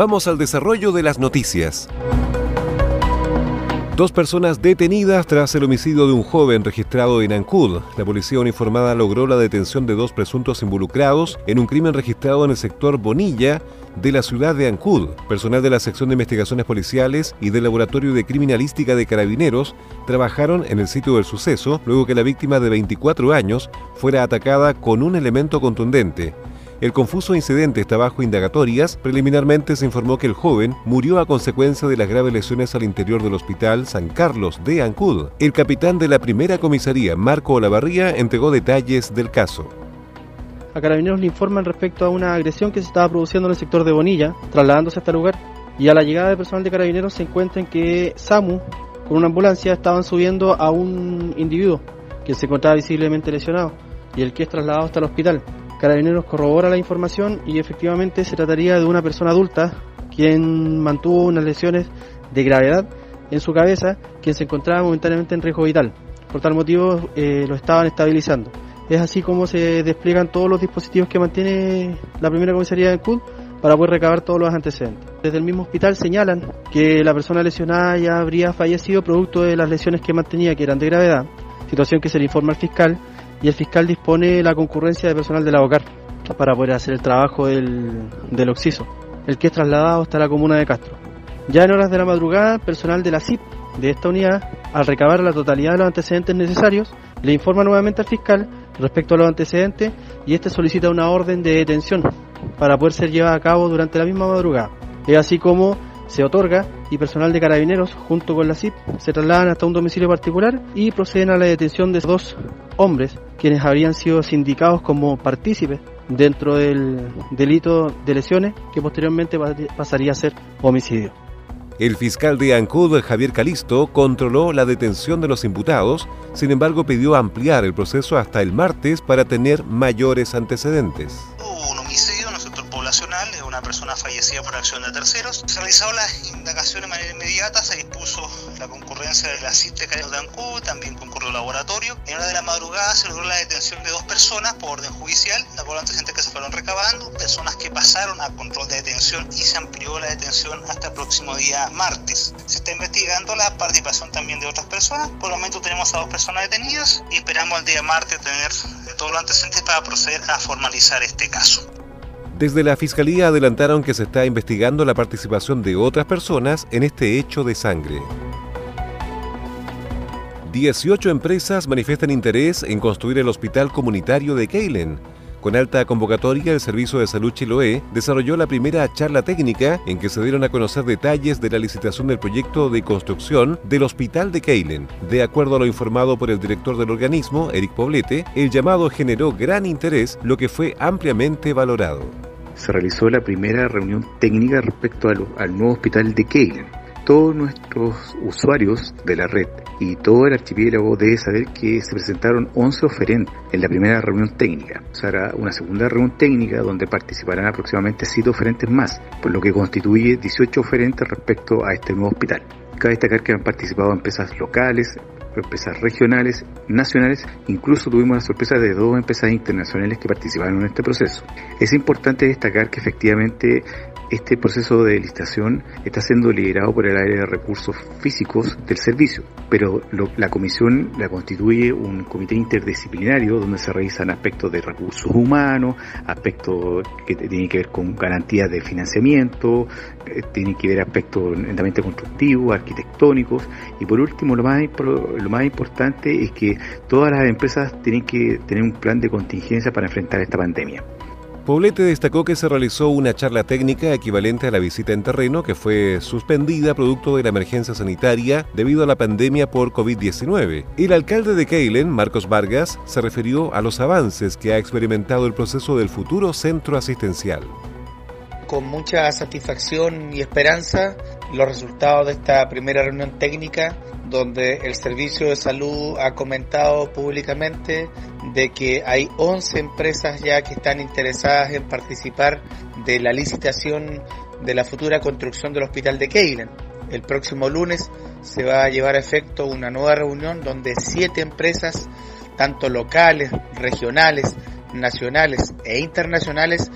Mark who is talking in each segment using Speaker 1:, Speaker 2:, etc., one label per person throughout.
Speaker 1: Vamos al desarrollo de las noticias. Dos personas detenidas tras el homicidio de un joven registrado en Ancud. La policía uniformada logró la detención de dos presuntos involucrados en un crimen registrado en el sector Bonilla de la ciudad de Ancud. Personal de la sección de investigaciones policiales y del laboratorio de criminalística de carabineros trabajaron en el sitio del suceso luego que la víctima de 24 años fuera atacada con un elemento contundente. El confuso incidente está bajo indagatorias. Preliminarmente se informó que el joven murió a consecuencia de las graves lesiones al interior del hospital San Carlos de Ancud. El capitán de la primera comisaría, Marco Olavarría, entregó detalles del caso.
Speaker 2: A Carabineros le informan respecto a una agresión que se estaba produciendo en el sector de Bonilla, trasladándose a este lugar. Y a la llegada del personal de Carabineros se encuentran que SAMU, con una ambulancia, estaban subiendo a un individuo que se encontraba visiblemente lesionado y el que es trasladado hasta el hospital. Carabineros corrobora la información y efectivamente se trataría de una persona adulta quien mantuvo unas lesiones de gravedad en su cabeza, quien se encontraba momentáneamente en riesgo vital. Por tal motivo eh, lo estaban estabilizando. Es así como se despliegan todos los dispositivos que mantiene la primera comisaría de CUD para poder recabar todos los antecedentes. Desde el mismo hospital señalan que la persona lesionada ya habría fallecido producto de las lesiones que mantenía, que eran de gravedad, situación que se le informa al fiscal y el fiscal dispone la concurrencia de personal de la OCAR para poder hacer el trabajo del, del el que es trasladado hasta la comuna de Castro. Ya en horas de la madrugada, personal de la CIP de esta unidad, al recabar la totalidad de los antecedentes necesarios, le informa nuevamente al fiscal respecto a los antecedentes y este solicita una orden de detención para poder ser llevada a cabo durante la misma madrugada. Es así como se otorga y personal de carabineros junto con la CIP se trasladan hasta un domicilio particular y proceden a la detención de dos hombres quienes habrían sido sindicados como partícipes dentro del delito de lesiones que posteriormente pasaría a ser homicidio.
Speaker 1: El fiscal de Ancud, Javier Calisto, controló la detención de los imputados, sin embargo pidió ampliar el proceso hasta el martes para tener mayores antecedentes
Speaker 3: persona fallecida por acción de terceros. Se realizaron las indagaciones de manera inmediata, se dispuso la concurrencia de la de Ancú, también concurrió el laboratorio. En hora de la madrugada se logró la detención de dos personas por orden judicial, de acuerdo antecedentes que se fueron recabando, personas que pasaron a control de detención y se amplió la detención hasta el próximo día martes. Se está investigando la participación también de otras personas. Por el momento tenemos a dos personas detenidas y esperamos el día martes tener todos los antecedentes para proceder a formalizar este caso.
Speaker 1: Desde la Fiscalía adelantaron que se está investigando la participación de otras personas en este hecho de sangre. 18 empresas manifiestan interés en construir el hospital comunitario de Keilen. Con alta convocatoria, el Servicio de Salud Chiloé desarrolló la primera charla técnica en que se dieron a conocer detalles de la licitación del proyecto de construcción del Hospital de Keilen. De acuerdo a lo informado por el director del organismo, Eric Poblete, el llamado generó gran interés, lo que fue ampliamente valorado
Speaker 4: se realizó la primera reunión técnica respecto al, nuevo hospital de Keilen. Todos nuestros usuarios de la red y todo el archipiélago debe saber que se presentaron 11 oferentes en la primera reunión técnica. O sea, una segunda reunión técnica donde participarán aproximadamente 7 oferentes más, por lo que constituye 18 oferentes respecto a este nuevo hospital. Cabe destacar que han participado empresas locales, empresas regionales, nacionales, incluso tuvimos la sorpresa de dos empresas internacionales que participaron en este proceso. Es importante destacar que efectivamente Este proceso de licitación está siendo liderado por el área de recursos físicos del servicio, pero la comisión la constituye un comité interdisciplinario donde se revisan aspectos de recursos humanos, aspectos que tienen que ver con garantías de financiamiento, eh, tienen que ver aspectos netamente constructivos, arquitectónicos y por último lo más, lo más importante es que todas las empresas tienen que tener un plan de contingencia para enfrentar esta pandemia.
Speaker 1: Poblete destacó que se realizó una charla técnica equivalente a la visita en terreno que fue suspendida producto de la emergencia sanitaria debido a la pandemia por COVID-19. El alcalde de Keilen, Marcos Vargas, se refirió a los avances que ha experimentado el proceso del futuro centro asistencial.
Speaker 5: Con mucha satisfacción y esperanza los resultados de esta primera reunión técnica donde el Servicio de Salud ha comentado públicamente de que hay 11 empresas ya que están interesadas en participar de la licitación de la futura construcción del Hospital de Keilen. El próximo lunes se va a llevar a efecto una nueva reunión donde siete empresas, tanto locales, regionales, nacionales e internacionales,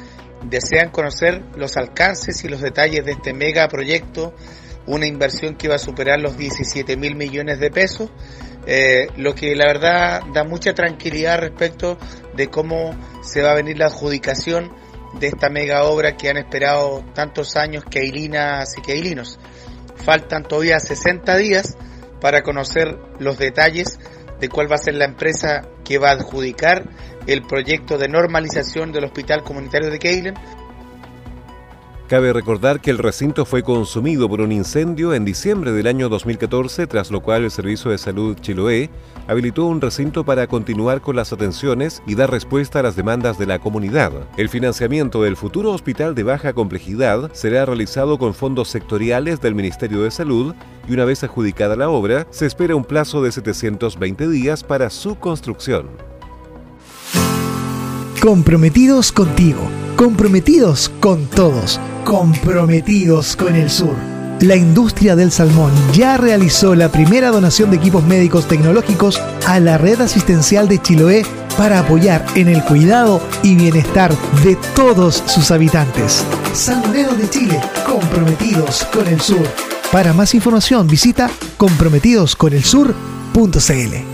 Speaker 5: desean conocer los alcances y los detalles de este megaproyecto una inversión que va a superar los 17 mil millones de pesos, eh, lo que la verdad da mucha tranquilidad respecto de cómo se va a venir la adjudicación de esta mega obra que han esperado tantos años Keilinas y Keilinos. Faltan todavía 60 días para conocer los detalles de cuál va a ser la empresa que va a adjudicar el proyecto de normalización del Hospital Comunitario de Keilen
Speaker 1: Cabe recordar que el recinto fue consumido por un incendio en diciembre del año 2014, tras lo cual el Servicio de Salud Chiloé habilitó un recinto para continuar con las atenciones y dar respuesta a las demandas de la comunidad. El financiamiento del futuro hospital de baja complejidad será realizado con fondos sectoriales del Ministerio de Salud y una vez adjudicada la obra, se espera un plazo de 720 días para su construcción.
Speaker 6: Comprometidos contigo, comprometidos con todos comprometidos con el sur. La industria del salmón ya realizó la primera donación de equipos médicos tecnológicos a la red asistencial de Chiloé para apoyar en el cuidado y bienestar de todos sus habitantes. Salmoneros de Chile, comprometidos con el sur. Para más información visita comprometidosconelsur.cl.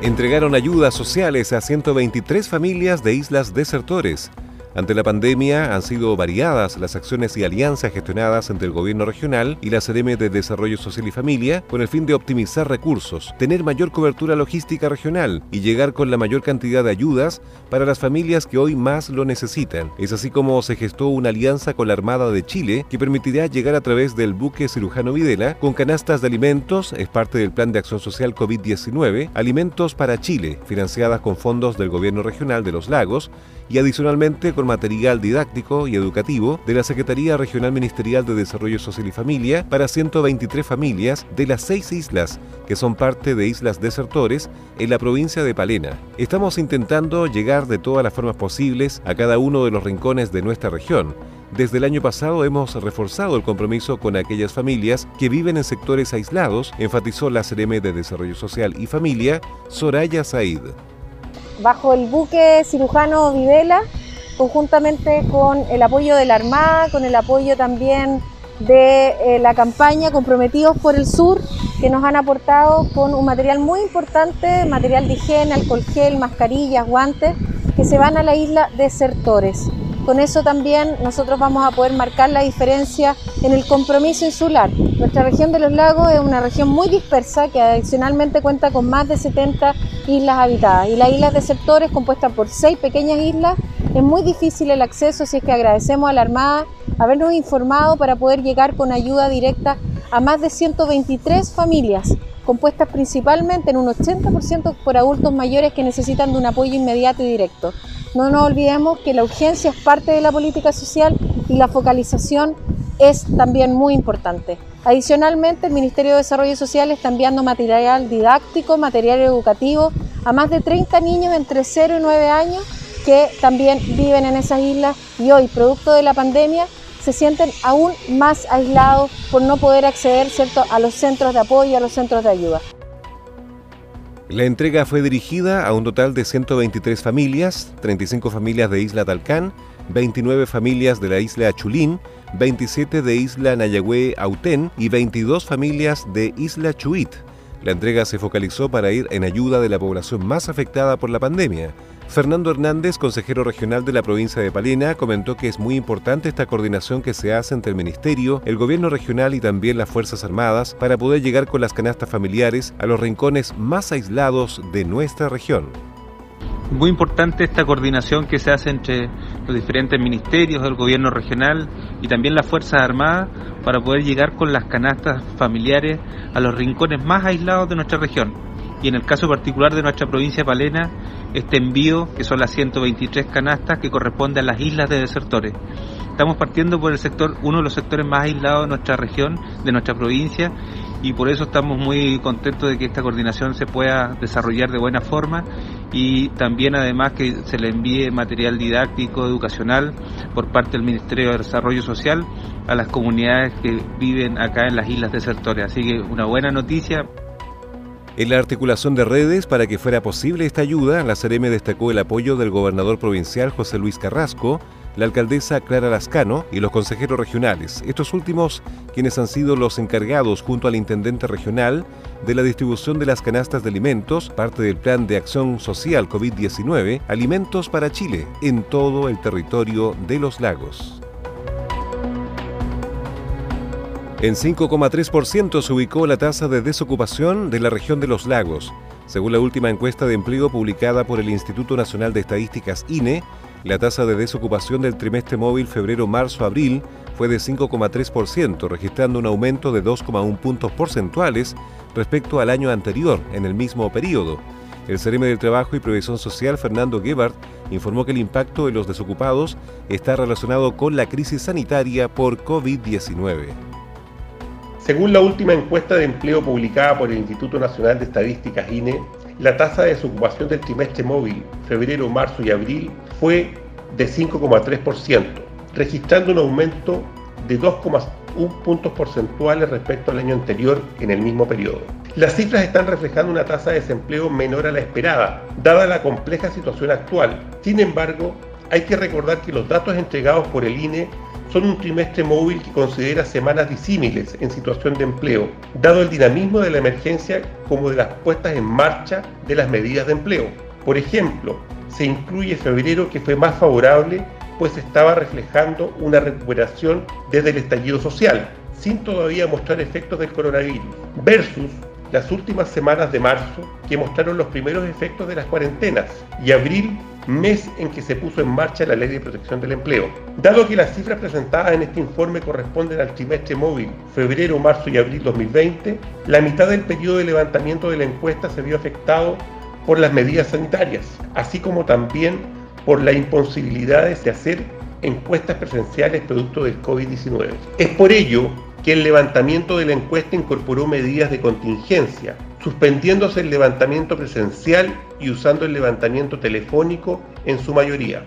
Speaker 1: Entregaron ayudas sociales a 123 familias de islas desertores. Ante la pandemia han sido variadas las acciones y alianzas gestionadas entre el gobierno regional y la CRM de Desarrollo Social y Familia con el fin de optimizar recursos, tener mayor cobertura logística regional y llegar con la mayor cantidad de ayudas para las familias que hoy más lo necesitan. Es así como se gestó una alianza con la Armada de Chile que permitirá llegar a través del buque cirujano Videla con canastas de alimentos, es parte del Plan de Acción Social COVID-19, Alimentos para Chile, financiadas con fondos del gobierno regional de los lagos y adicionalmente con material didáctico y educativo de la Secretaría Regional Ministerial de Desarrollo Social y Familia para 123 familias de las seis islas que son parte de islas desertores en la provincia de Palena. Estamos intentando llegar de todas las formas posibles a cada uno de los rincones de nuestra región. Desde el año pasado hemos reforzado el compromiso con aquellas familias que viven en sectores aislados, enfatizó la CRM de Desarrollo Social y Familia, Soraya Said
Speaker 7: bajo el buque cirujano Videla, conjuntamente con el apoyo de la Armada, con el apoyo también de eh, la campaña Comprometidos por el Sur, que nos han aportado con un material muy importante, material de higiene, alcohol gel, mascarillas, guantes, que se van a la isla Desertores. Con eso también nosotros vamos a poder marcar la diferencia en el compromiso insular. Nuestra región de los lagos es una región muy dispersa que adicionalmente cuenta con más de 70 islas habitadas y la isla de sectores compuesta por seis pequeñas islas es muy difícil el acceso, así es que agradecemos a la Armada habernos informado para poder llegar con ayuda directa a más de 123 familias compuestas principalmente en un 80% por adultos mayores que necesitan de un apoyo inmediato y directo. No nos olvidemos que la urgencia es parte de la política social y la focalización es también muy importante. Adicionalmente, el Ministerio de Desarrollo Social está enviando material didáctico, material educativo a más de 30 niños entre 0 y 9 años que también viven en esas islas y hoy, producto de la pandemia, se sienten aún más aislados por no poder acceder ¿cierto? a los centros de apoyo, a los centros de ayuda.
Speaker 1: La entrega fue dirigida a un total de 123 familias, 35 familias de Isla Talcán, 29 familias de la isla Chulín, 27 de Isla Nayagüe Autén y 22 familias de Isla Chuit. La entrega se focalizó para ir en ayuda de la población más afectada por la pandemia. Fernando Hernández, consejero regional de la provincia de Palena, comentó que es muy importante esta coordinación que se hace entre el Ministerio, el Gobierno regional y también las Fuerzas Armadas para poder llegar con las canastas familiares a los rincones más aislados de nuestra región.
Speaker 8: Muy importante esta coordinación que se hace entre los diferentes ministerios del gobierno regional y también las Fuerzas Armadas para poder llegar con las canastas familiares a los rincones más aislados de nuestra región. Y en el caso particular de nuestra provincia de Palena, este envío, que son las 123 canastas que corresponde a las islas de desertores. Estamos partiendo por el sector, uno de los sectores más aislados de nuestra región, de nuestra provincia, y por eso estamos muy contentos de que esta coordinación se pueda desarrollar de buena forma y también además que se le envíe material didáctico, educacional por parte del Ministerio de Desarrollo Social a las comunidades que viven acá en las islas desertores. Así que una buena noticia.
Speaker 1: En la articulación de redes para que fuera posible esta ayuda, la CRM destacó el apoyo del gobernador provincial José Luis Carrasco, la alcaldesa Clara Lascano y los consejeros regionales, estos últimos quienes han sido los encargados junto al intendente regional de la distribución de las canastas de alimentos, parte del plan de acción social COVID-19, Alimentos para Chile, en todo el territorio de los lagos. En 5,3% se ubicó la tasa de desocupación de la región de los lagos. Según la última encuesta de empleo publicada por el Instituto Nacional de Estadísticas INE, la tasa de desocupación del trimestre móvil febrero-marzo-abril fue de 5,3%, registrando un aumento de 2,1 puntos porcentuales respecto al año anterior, en el mismo periodo. El CRM del Trabajo y Previsión Social, Fernando Gebhardt, informó que el impacto de los desocupados está relacionado con la crisis sanitaria por COVID-19.
Speaker 9: Según la última encuesta de empleo publicada por el Instituto Nacional de Estadísticas INE, la tasa de desocupación del trimestre móvil febrero, marzo y abril fue de 5,3%, registrando un aumento de 2,1 puntos porcentuales respecto al año anterior en el mismo periodo. Las cifras están reflejando una tasa de desempleo menor a la esperada, dada la compleja situación actual. Sin embargo, hay que recordar que los datos entregados por el INE son un trimestre móvil que considera semanas disímiles en situación de empleo, dado el dinamismo de la emergencia como de las puestas en marcha de las medidas de empleo. Por ejemplo, se incluye febrero que fue más favorable pues estaba reflejando una recuperación desde el estallido social, sin todavía mostrar efectos del coronavirus, versus las últimas semanas de marzo que mostraron los primeros efectos de las cuarentenas y abril mes en que se puso en marcha la Ley de Protección del Empleo. Dado que las cifras presentadas en este informe corresponden al trimestre móvil febrero, marzo y abril 2020, la mitad del periodo de levantamiento de la encuesta se vio afectado por las medidas sanitarias, así como también por la imposibilidad de hacer encuestas presenciales producto del COVID-19. Es por ello que el levantamiento de la encuesta incorporó medidas de contingencia, suspendiéndose el levantamiento presencial y usando el levantamiento telefónico en su mayoría.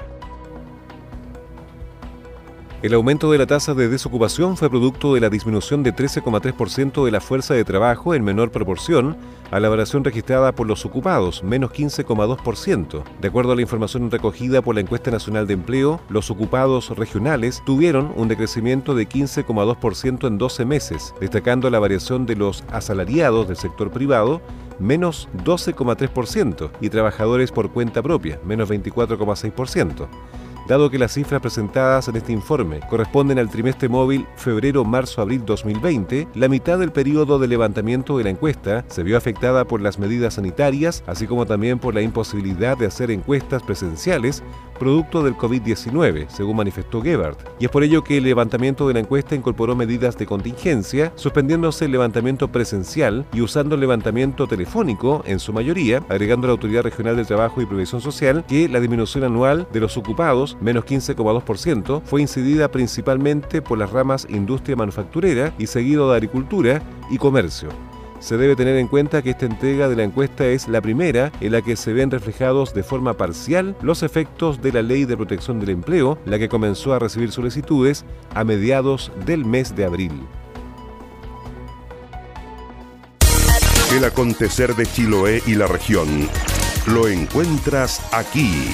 Speaker 1: El aumento de la tasa de desocupación fue producto de la disminución de 13,3% de la fuerza de trabajo en menor proporción a la variación registrada por los ocupados, menos 15,2%. De acuerdo a la información recogida por la Encuesta Nacional de Empleo, los ocupados regionales tuvieron un decrecimiento de 15,2% en 12 meses, destacando la variación de los asalariados del sector privado, menos 12,3%, y trabajadores por cuenta propia, menos 24,6% dado que las cifras presentadas en este informe corresponden al trimestre móvil febrero-marzo-abril 2020, la mitad del periodo de levantamiento de la encuesta se vio afectada por las medidas sanitarias, así como también por la imposibilidad de hacer encuestas presenciales producto del COVID-19, según manifestó Gebhardt. Y es por ello que el levantamiento de la encuesta incorporó medidas de contingencia, suspendiéndose el levantamiento presencial y usando el levantamiento telefónico en su mayoría, agregando la Autoridad Regional del Trabajo y Previsión Social que la disminución anual de los ocupados, menos 15,2%, fue incidida principalmente por las ramas industria manufacturera y seguido de agricultura y comercio. Se debe tener en cuenta que esta entrega de la encuesta es la primera en la que se ven reflejados de forma parcial los efectos de la Ley de Protección del Empleo, la que comenzó a recibir solicitudes a mediados del mes de abril.
Speaker 10: El acontecer de Chiloé y la región lo encuentras aquí.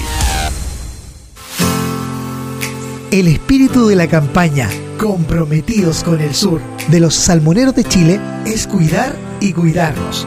Speaker 6: El espíritu de la campaña Comprometidos con el Sur de los salmoneros de Chile es cuidar y cuidarnos.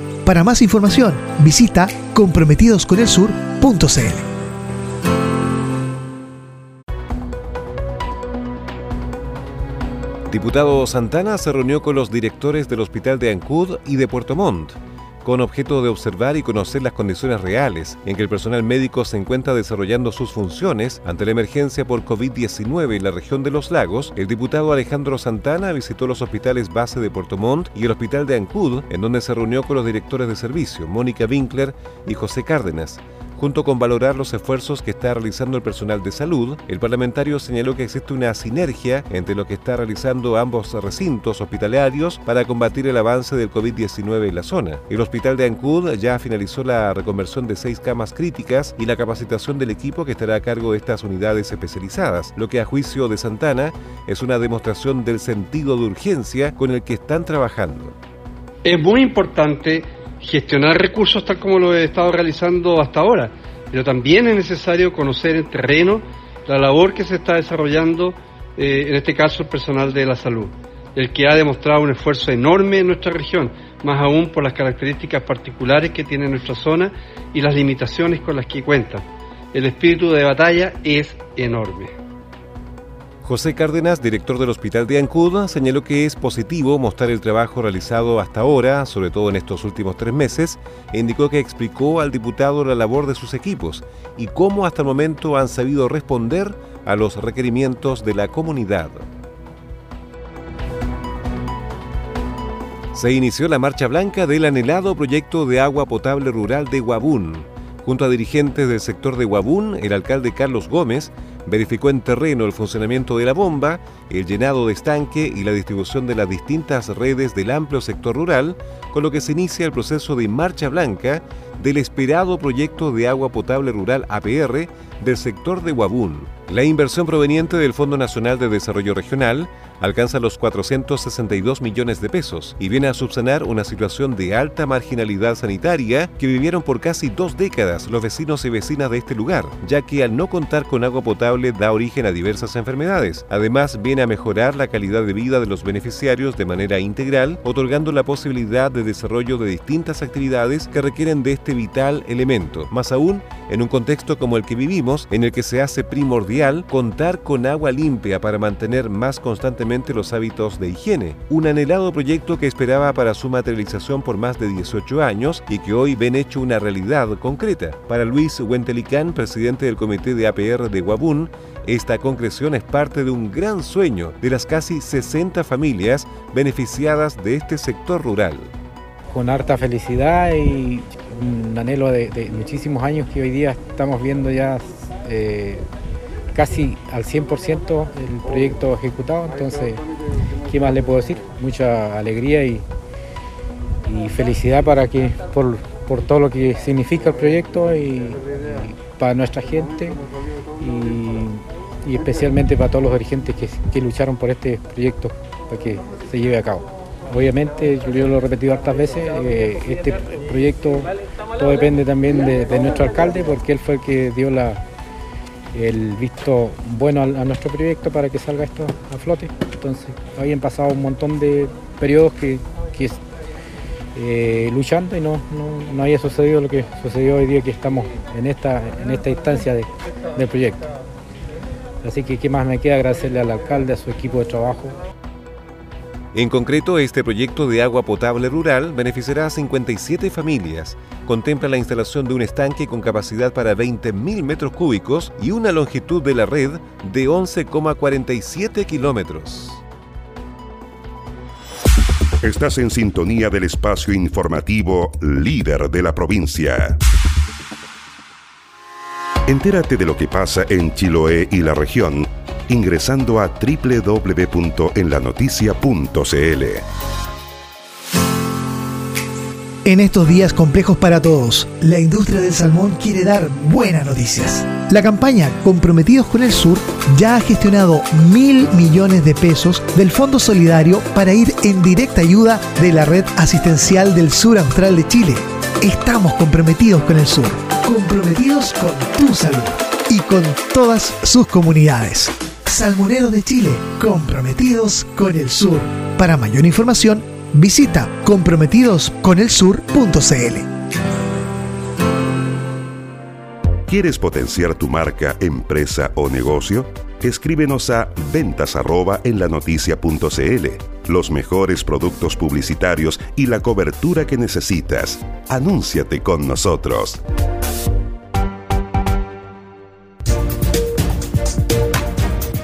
Speaker 6: Para más información, visita comprometidosconelsur.cl.
Speaker 1: Diputado Santana se reunió con los directores del Hospital de Ancud y de Puerto Montt con objeto de observar y conocer las condiciones reales en que el personal médico se encuentra desarrollando sus funciones ante la emergencia por COVID-19 en la región de los lagos, el diputado Alejandro Santana visitó los hospitales base de Puerto Montt y el hospital de Ancud, en donde se reunió con los directores de servicio, Mónica Winkler y José Cárdenas. Junto con valorar los esfuerzos que está realizando el personal de salud, el parlamentario señaló que existe una sinergia entre lo que está realizando ambos recintos hospitalarios para combatir el avance del COVID-19 en la zona. El hospital de Ancud ya finalizó la reconversión de seis camas críticas y la capacitación del equipo que estará a cargo de estas unidades especializadas, lo que a juicio de Santana es una demostración del sentido de urgencia con el que están trabajando.
Speaker 11: Es muy importante gestionar recursos tal como lo he estado realizando hasta ahora, pero también es necesario conocer en terreno la labor que se está desarrollando, eh, en este caso el personal de la salud, el que ha demostrado un esfuerzo enorme en nuestra región, más aún por las características particulares que tiene nuestra zona y las limitaciones con las que cuenta. El espíritu de batalla es enorme.
Speaker 1: José Cárdenas, director del Hospital de Ancud, señaló que es positivo mostrar el trabajo realizado hasta ahora, sobre todo en estos últimos tres meses, e indicó que explicó al diputado la labor de sus equipos y cómo hasta el momento han sabido responder a los requerimientos de la comunidad. Se inició la marcha blanca del anhelado proyecto de agua potable rural de Guabún. Junto a dirigentes del sector de Guabún, el alcalde Carlos Gómez verificó en terreno el funcionamiento de la bomba, el llenado de estanque y la distribución de las distintas redes del amplio sector rural, con lo que se inicia el proceso de marcha blanca del esperado proyecto de agua potable rural APR del sector de Guabún. La inversión proveniente del Fondo Nacional de Desarrollo Regional alcanza los 462 millones de pesos y viene a subsanar una situación de alta marginalidad sanitaria que vivieron por casi dos décadas los vecinos y vecinas de este lugar, ya que al no contar con agua potable da origen a diversas enfermedades. Además, viene a mejorar la calidad de vida de los beneficiarios de manera integral, otorgando la posibilidad de desarrollo de distintas actividades que requieren de este vital elemento, más aún en un contexto como el que vivimos, en el que se hace primordial contar con agua limpia para mantener más constantemente los hábitos de higiene, un anhelado proyecto que esperaba para su materialización por más de 18 años y que hoy ven hecho una realidad concreta. Para Luis Huentelicán, presidente del comité de APR de Guabún, esta concreción es parte de un gran sueño de las casi 60 familias beneficiadas de este sector rural.
Speaker 12: Con harta felicidad y un anhelo de, muchísimos años que hoy día estamos viendo ya eh, casi al 100% el proyecto ejecutado, entonces, ¿qué más le puedo decir? Mucha alegría y, felicidad para que, por, todo lo que significa el proyecto y, para nuestra gente y, especialmente para todos los dirigentes que, lucharon por este proyecto para que se lleve a cabo. Obviamente, yo lo he repetido hartas veces, eh, este proyecto todo depende también de nuestro alcalde porque él fue el que dio la, el visto bueno a, nuestro proyecto para que salga esto a flote. Entonces, habían pasado un montón de periodos que, que eh, luchando y no, no, había sucedido lo que sucedió hoy día que estamos en esta, en esta instancia del proyecto. Así que, ¿qué más me queda? Agradecerle al alcalde, a su equipo de trabajo,
Speaker 1: en concreto, este proyecto de agua potable rural beneficiará a 57 familias. Contempla la instalación de un estanque con capacidad para 20.000 metros cúbicos y una longitud de la red de 11,47 kilómetros.
Speaker 10: Estás en sintonía del espacio informativo líder de la provincia. Entérate de lo que pasa en Chiloé y la región ingresando a www.enlanoticia.cl.
Speaker 6: En estos días complejos para todos, la industria del salmón quiere dar buenas noticias. La campaña Comprometidos con el Sur ya ha gestionado mil millones de pesos del Fondo Solidario para ir en directa ayuda de la Red Asistencial del Sur Austral de Chile. Estamos comprometidos con el sur, comprometidos con tu salud y con todas sus comunidades. Salmoneros de Chile, comprometidos con el sur. Para mayor información, visita comprometidosconelsur.cl.
Speaker 10: ¿Quieres potenciar tu marca, empresa o negocio? Escríbenos a ventas en la Los mejores productos publicitarios y la cobertura que necesitas. Anúnciate con nosotros.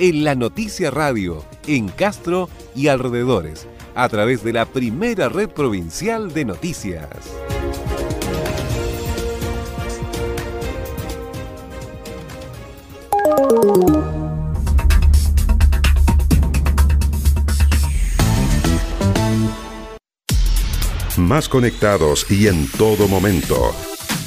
Speaker 1: en La Noticia Radio en Castro y alrededores, a través de la primera red provincial de noticias.
Speaker 10: Más conectados y en todo momento.